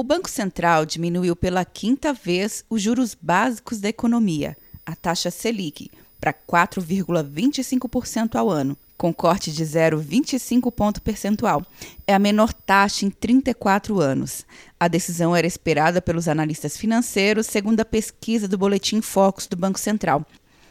O Banco Central diminuiu pela quinta vez os juros básicos da economia, a taxa Selic, para 4,25% ao ano, com corte de 0,25 ponto percentual. É a menor taxa em 34 anos. A decisão era esperada pelos analistas financeiros, segundo a pesquisa do Boletim Focus do Banco Central.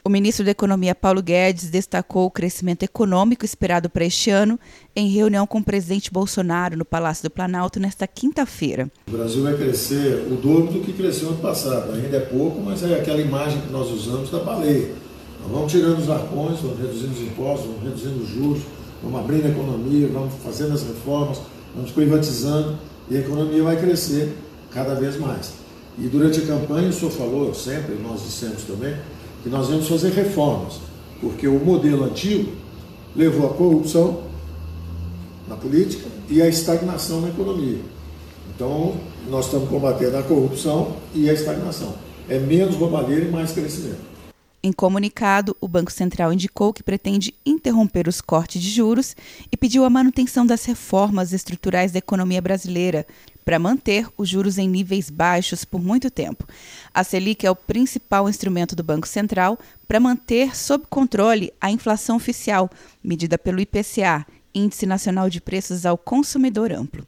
O ministro da Economia, Paulo Guedes, destacou o crescimento econômico esperado para este ano em reunião com o presidente Bolsonaro no Palácio do Planalto nesta quinta-feira. O Brasil vai crescer o dobro do que cresceu ano passado. Ainda é pouco, mas é aquela imagem que nós usamos da baleia. Nós vamos tirando os arcões, vamos reduzindo os impostos, vamos reduzindo os juros, vamos abrindo a economia, vamos fazendo as reformas, vamos privatizando e a economia vai crescer cada vez mais. E durante a campanha, o senhor falou sempre, nós dissemos também, que nós íamos fazer reformas, porque o modelo antigo levou à corrupção na política e à estagnação na economia. Então, nós estamos combatendo a corrupção e a estagnação. É menos roubalheira e mais crescimento. Em comunicado, o Banco Central indicou que pretende interromper os cortes de juros e pediu a manutenção das reformas estruturais da economia brasileira para manter os juros em níveis baixos por muito tempo. A Selic é o principal instrumento do Banco Central para manter sob controle a inflação oficial, medida pelo IPCA, Índice Nacional de Preços ao Consumidor Amplo.